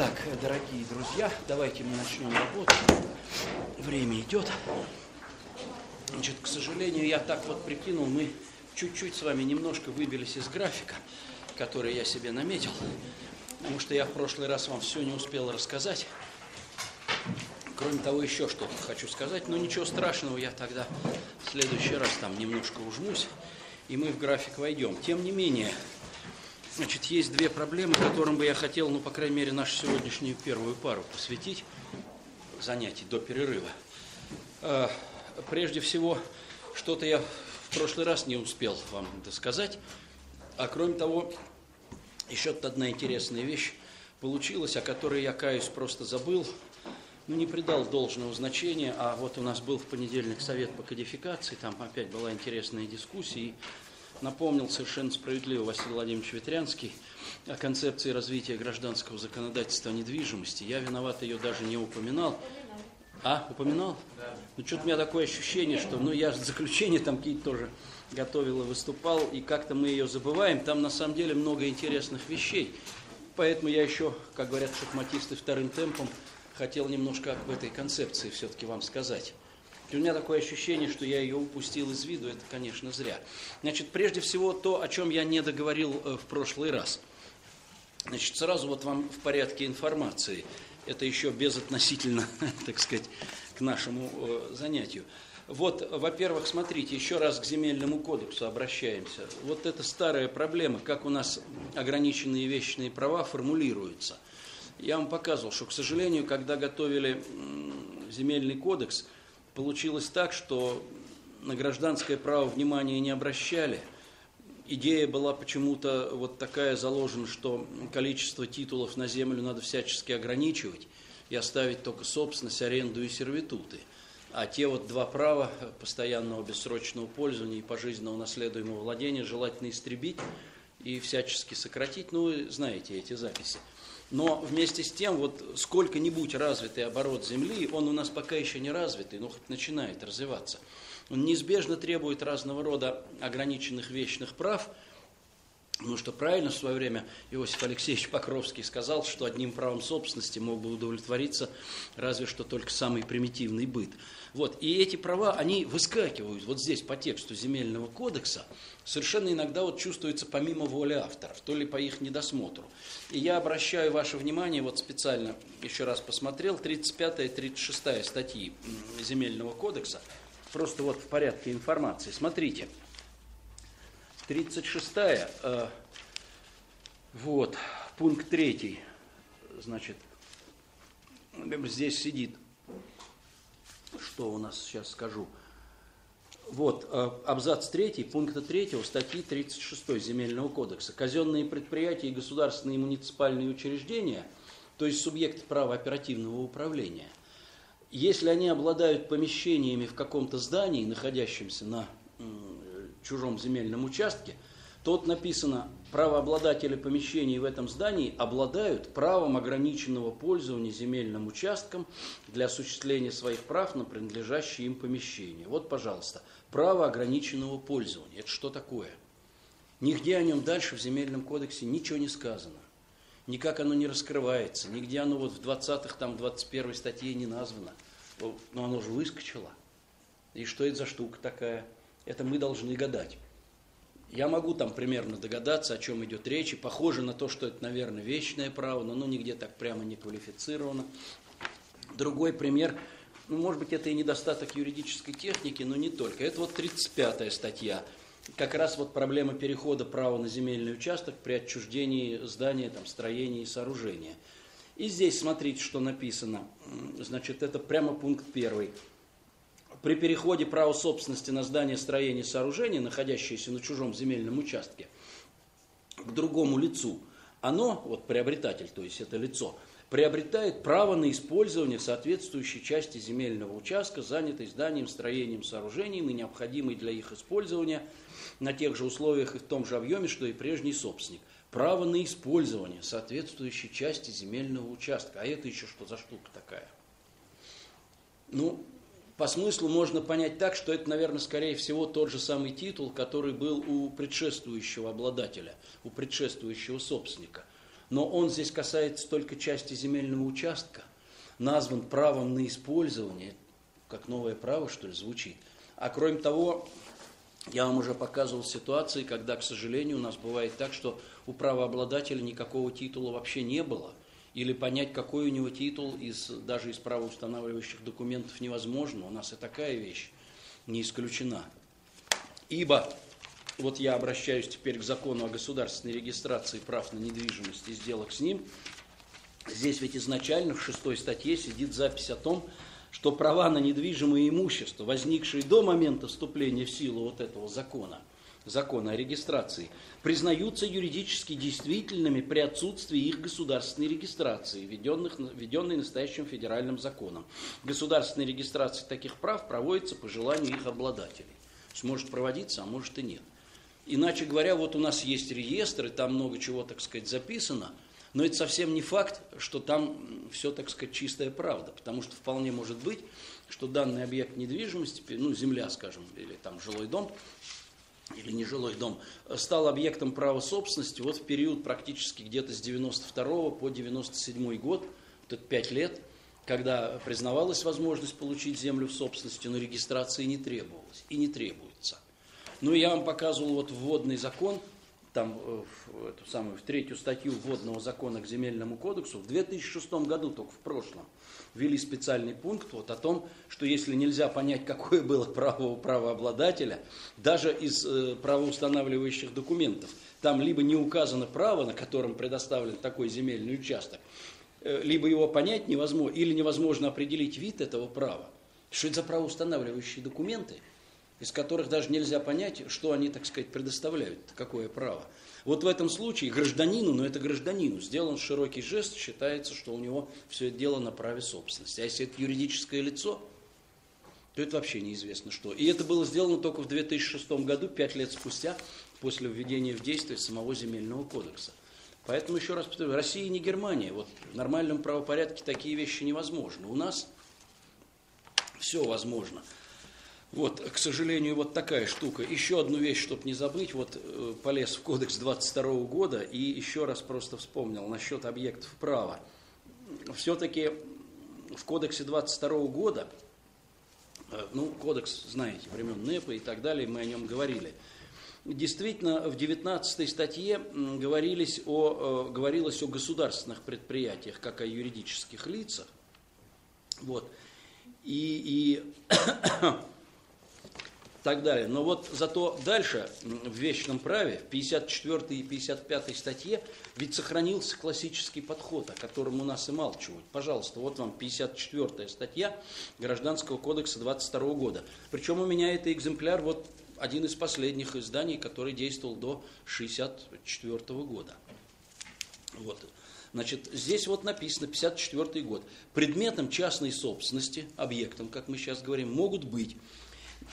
Так, дорогие друзья, давайте мы начнем работу. Время идет. Значит, к сожалению, я так вот прикинул, мы чуть-чуть с вами немножко выбились из графика, который я себе наметил, потому что я в прошлый раз вам все не успел рассказать. Кроме того, еще что-то хочу сказать, но ничего страшного, я тогда в следующий раз там немножко ужмусь, и мы в график войдем. Тем не менее, значит, есть две проблемы, которым бы я хотел, ну, по крайней мере, нашу сегодняшнюю первую пару посвятить занятий до перерыва. А, прежде всего, что-то я в прошлый раз не успел вам досказать, а кроме того, еще одна интересная вещь получилась, о которой я, каюсь, просто забыл – ну, не придал должного значения, а вот у нас был в понедельник совет по кодификации, там опять была интересная дискуссия, и напомнил совершенно справедливо Василий Владимирович Ветрянский о концепции развития гражданского законодательства недвижимости. Я виноват, ее даже не упоминал. А, упоминал? Да. Ну, что-то у меня такое ощущение, что, ну, я заключение там какие-то тоже готовил и выступал, и как-то мы ее забываем. Там, на самом деле, много интересных вещей. Поэтому я еще, как говорят шахматисты, вторым темпом хотел немножко об этой концепции все-таки вам сказать. И у меня такое ощущение, что я ее упустил из виду, это, конечно, зря. Значит, прежде всего то, о чем я не договорил э, в прошлый раз. Значит, сразу вот вам в порядке информации. Это еще безотносительно, так сказать, к нашему э, занятию. Вот, во-первых, смотрите, еще раз к земельному кодексу обращаемся. Вот это старая проблема, как у нас ограниченные вещные права формулируются – я вам показывал, что, к сожалению, когда готовили земельный кодекс, получилось так, что на гражданское право внимания не обращали. Идея была почему-то вот такая заложена, что количество титулов на землю надо всячески ограничивать и оставить только собственность, аренду и сервитуты. А те вот два права постоянного бессрочного пользования и пожизненного наследуемого владения желательно истребить и всячески сократить. Ну, вы знаете эти записи. Но вместе с тем, вот сколько-нибудь развитый оборот Земли, он у нас пока еще не развитый, но хоть начинает развиваться. Он неизбежно требует разного рода ограниченных вечных прав, Потому что правильно в свое время Иосиф Алексеевич Покровский сказал, что одним правом собственности мог бы удовлетвориться разве что только самый примитивный быт. Вот. И эти права, они выскакивают вот здесь по тексту земельного кодекса, совершенно иногда вот чувствуется помимо воли авторов, то ли по их недосмотру. И я обращаю ваше внимание, вот специально еще раз посмотрел, 35 и 36 статьи земельного кодекса, просто вот в порядке информации. Смотрите, 36 э, вот, пункт 3, значит, здесь сидит что у нас сейчас скажу. Вот, э, абзац 3 пункта 3 статьи 36 Земельного кодекса. Казенные предприятия и государственные и муниципальные учреждения, то есть субъекты права оперативного управления, если они обладают помещениями в каком-то здании, находящемся на чужом земельном участке, Тут написано, правообладатели помещений в этом здании обладают правом ограниченного пользования земельным участком для осуществления своих прав на принадлежащие им помещения. Вот, пожалуйста, право ограниченного пользования. Это что такое? Нигде о нем дальше в земельном кодексе ничего не сказано. Никак оно не раскрывается, нигде оно вот в 20-х, там, 21 статье не названо. Но оно же выскочило. И что это за штука такая? Это мы должны гадать. Я могу там примерно догадаться, о чем идет речь, и похоже на то, что это, наверное, вечное право, но оно нигде так прямо не квалифицировано. Другой пример, ну, может быть, это и недостаток юридической техники, но не только. Это вот 35-я статья, как раз вот проблема перехода права на земельный участок при отчуждении здания, там, строения и сооружения. И здесь смотрите, что написано. Значит, это прямо пункт первый при переходе права собственности на здание, строение, сооружение, находящееся на чужом земельном участке, к другому лицу, оно, вот приобретатель, то есть это лицо, приобретает право на использование соответствующей части земельного участка, занятой зданием, строением, сооружением и необходимой для их использования на тех же условиях и в том же объеме, что и прежний собственник. Право на использование соответствующей части земельного участка. А это еще что за штука такая? Ну, по смыслу можно понять так, что это, наверное, скорее всего тот же самый титул, который был у предшествующего обладателя, у предшествующего собственника. но он здесь касается только части земельного участка, назван правом на использование, как новое право, что ли, звучит. А кроме того, я вам уже показывал ситуации, когда, к сожалению, у нас бывает так, что у правообладателя никакого титула вообще не было. Или понять, какой у него титул из, даже из правоустанавливающих документов невозможно. У нас и такая вещь не исключена. Ибо, вот я обращаюсь теперь к закону о государственной регистрации прав на недвижимость и сделок с ним. Здесь ведь изначально в шестой статье сидит запись о том, что права на недвижимое имущество, возникшие до момента вступления в силу вот этого закона, закона о регистрации, признаются юридически действительными при отсутствии их государственной регистрации, введенной настоящим федеральным законом. Государственная регистрация таких прав проводится по желанию их обладателей. То есть может проводиться, а может и нет. Иначе говоря, вот у нас есть реестр, и там много чего, так сказать, записано – но это совсем не факт, что там все, так сказать, чистая правда, потому что вполне может быть, что данный объект недвижимости, ну, земля, скажем, или там жилой дом, или нежилой дом, стал объектом права собственности вот в период практически где-то с 92 по 97 год, вот это 5 лет, когда признавалась возможность получить землю в собственности, но регистрации не требовалось и не требуется. Ну, я вам показывал вот вводный закон – там, э, в, эту самую, в третью статью вводного закона к земельному кодексу, в 2006 году, только в прошлом, ввели специальный пункт вот о том, что если нельзя понять, какое было право у правообладателя, даже из э, правоустанавливающих документов, там либо не указано право, на котором предоставлен такой земельный участок, э, либо его понять невозможно, или невозможно определить вид этого права. Что это за правоустанавливающие документы – из которых даже нельзя понять, что они, так сказать, предоставляют, какое право. Вот в этом случае гражданину, но это гражданину, сделан широкий жест, считается, что у него все это дело на праве собственности. А если это юридическое лицо, то это вообще неизвестно что. И это было сделано только в 2006 году, пять лет спустя, после введения в действие самого земельного кодекса. Поэтому еще раз повторю, Россия не Германия. Вот в нормальном правопорядке такие вещи невозможны. У нас все возможно. Вот, к сожалению, вот такая штука. Еще одну вещь, чтобы не забыть, вот э, полез в кодекс 22 года и еще раз просто вспомнил насчет объектов права. Все-таки в кодексе 22 года, э, ну, кодекс, знаете, времен НЭПа и так далее, мы о нем говорили. Действительно, в 19 статье говорились о, э, говорилось о государственных предприятиях, как о юридических лицах. Вот. И, и так далее. Но вот зато дальше в вечном праве, в 54 и 55 статье, ведь сохранился классический подход, о котором у нас и малчивают. Пожалуйста, вот вам 54 статья Гражданского кодекса 22 года. Причем у меня это экземпляр, вот один из последних изданий, который действовал до 64 года. Вот. Значит, здесь вот написано 54 год. Предметом частной собственности, объектом, как мы сейчас говорим, могут быть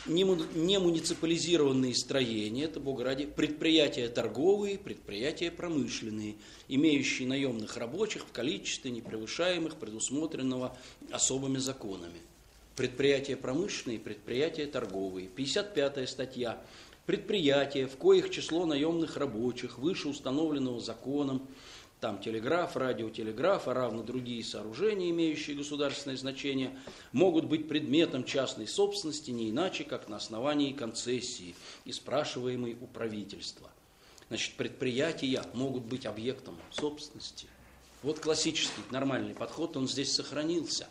не муниципализированные строения, это, Бог ради, предприятия торговые, предприятия промышленные, имеющие наемных рабочих в количестве, не превышаемых предусмотренного особыми законами. Предприятия промышленные, предприятия торговые. 55 статья. Предприятия, в коих число наемных рабочих выше установленного законом, там телеграф, радиотелеграф, а равно другие сооружения, имеющие государственное значение, могут быть предметом частной собственности не иначе, как на основании концессии, и спрашиваемой у правительства. Значит, предприятия могут быть объектом собственности. Вот классический нормальный подход, он здесь сохранился.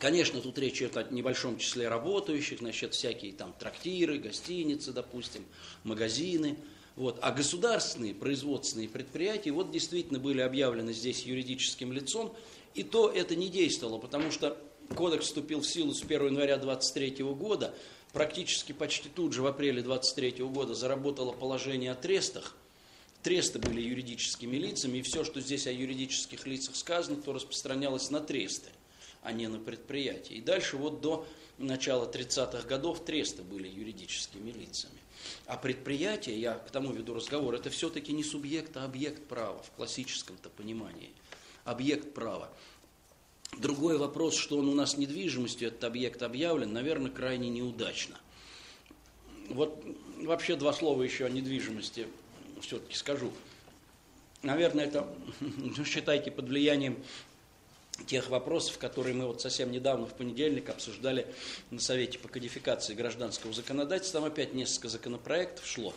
Конечно, тут речь идет о небольшом числе работающих, значит, всякие там трактиры, гостиницы, допустим, магазины – вот. А государственные производственные предприятия вот действительно были объявлены здесь юридическим лицом, и то это не действовало, потому что кодекс вступил в силу с 1 января 23 года, практически почти тут же в апреле 23 года заработало положение о трестах, Тресты были юридическими лицами, и все, что здесь о юридических лицах сказано, то распространялось на тресты, а не на предприятия. И дальше вот до начала 30-х годов тресты были юридическими лицами. А предприятие, я к тому веду разговор, это все-таки не субъект, а объект права в классическом-то понимании. Объект права. Другой вопрос, что он у нас недвижимостью, этот объект объявлен, наверное, крайне неудачно. Вот вообще два слова еще о недвижимости все-таки скажу. наверное, это, ну, считайте, под влиянием тех вопросов, которые мы вот совсем недавно, в понедельник, обсуждали на Совете по кодификации гражданского законодательства. Там опять несколько законопроектов шло,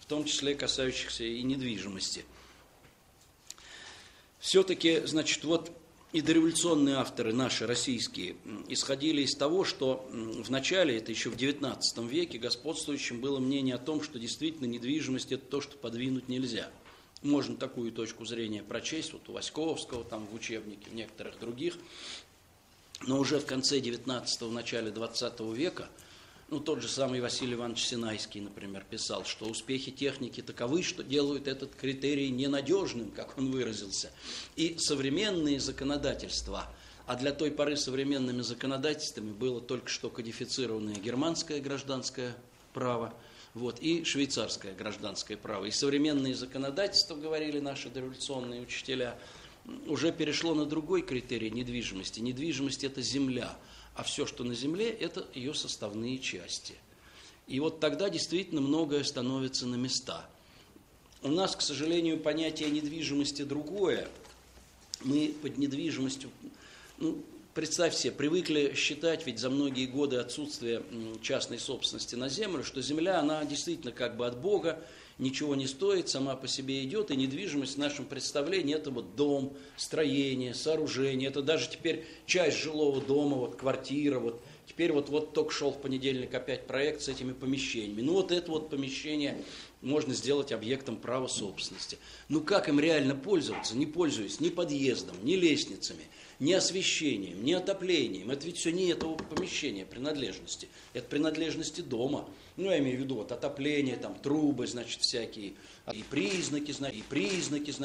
в том числе касающихся и недвижимости. Все-таки, значит, вот и дореволюционные авторы, наши российские, исходили из того, что в начале, это еще в XIX веке, господствующим было мнение о том, что действительно недвижимость – это то, что подвинуть нельзя – можно такую точку зрения прочесть, вот у Васьковского, там в учебнике, в некоторых других. Но уже в конце 19-го, начале 20 века, ну, тот же самый Василий Иванович Синайский, например, писал, что успехи техники таковы, что делают этот критерий ненадежным, как он выразился. И современные законодательства, а для той поры современными законодательствами было только что кодифицированное германское гражданское право – вот, и швейцарское гражданское право. И современные законодательства, говорили наши дореволюционные учителя, уже перешло на другой критерий недвижимости. Недвижимость – это земля, а все, что на земле, это ее составные части. И вот тогда действительно многое становится на места. У нас, к сожалению, понятие недвижимости другое. Мы под недвижимостью ну, Представь себе, привыкли считать, ведь за многие годы отсутствия частной собственности на землю, что земля, она действительно как бы от Бога, ничего не стоит, сама по себе идет, и недвижимость в нашем представлении это вот дом, строение, сооружение, это даже теперь часть жилого дома, вот квартира, вот теперь вот, вот только шел в понедельник опять проект с этими помещениями. Ну вот это вот помещение можно сделать объектом права собственности. Ну как им реально пользоваться, не пользуясь ни подъездом, ни лестницами – ни освещением, ни отоплением. Это ведь все не этого помещения принадлежности. Это принадлежности дома. Ну, я имею в виду вот отопление, там трубы, значит, всякие, и признаки, значит, и признаки, значит.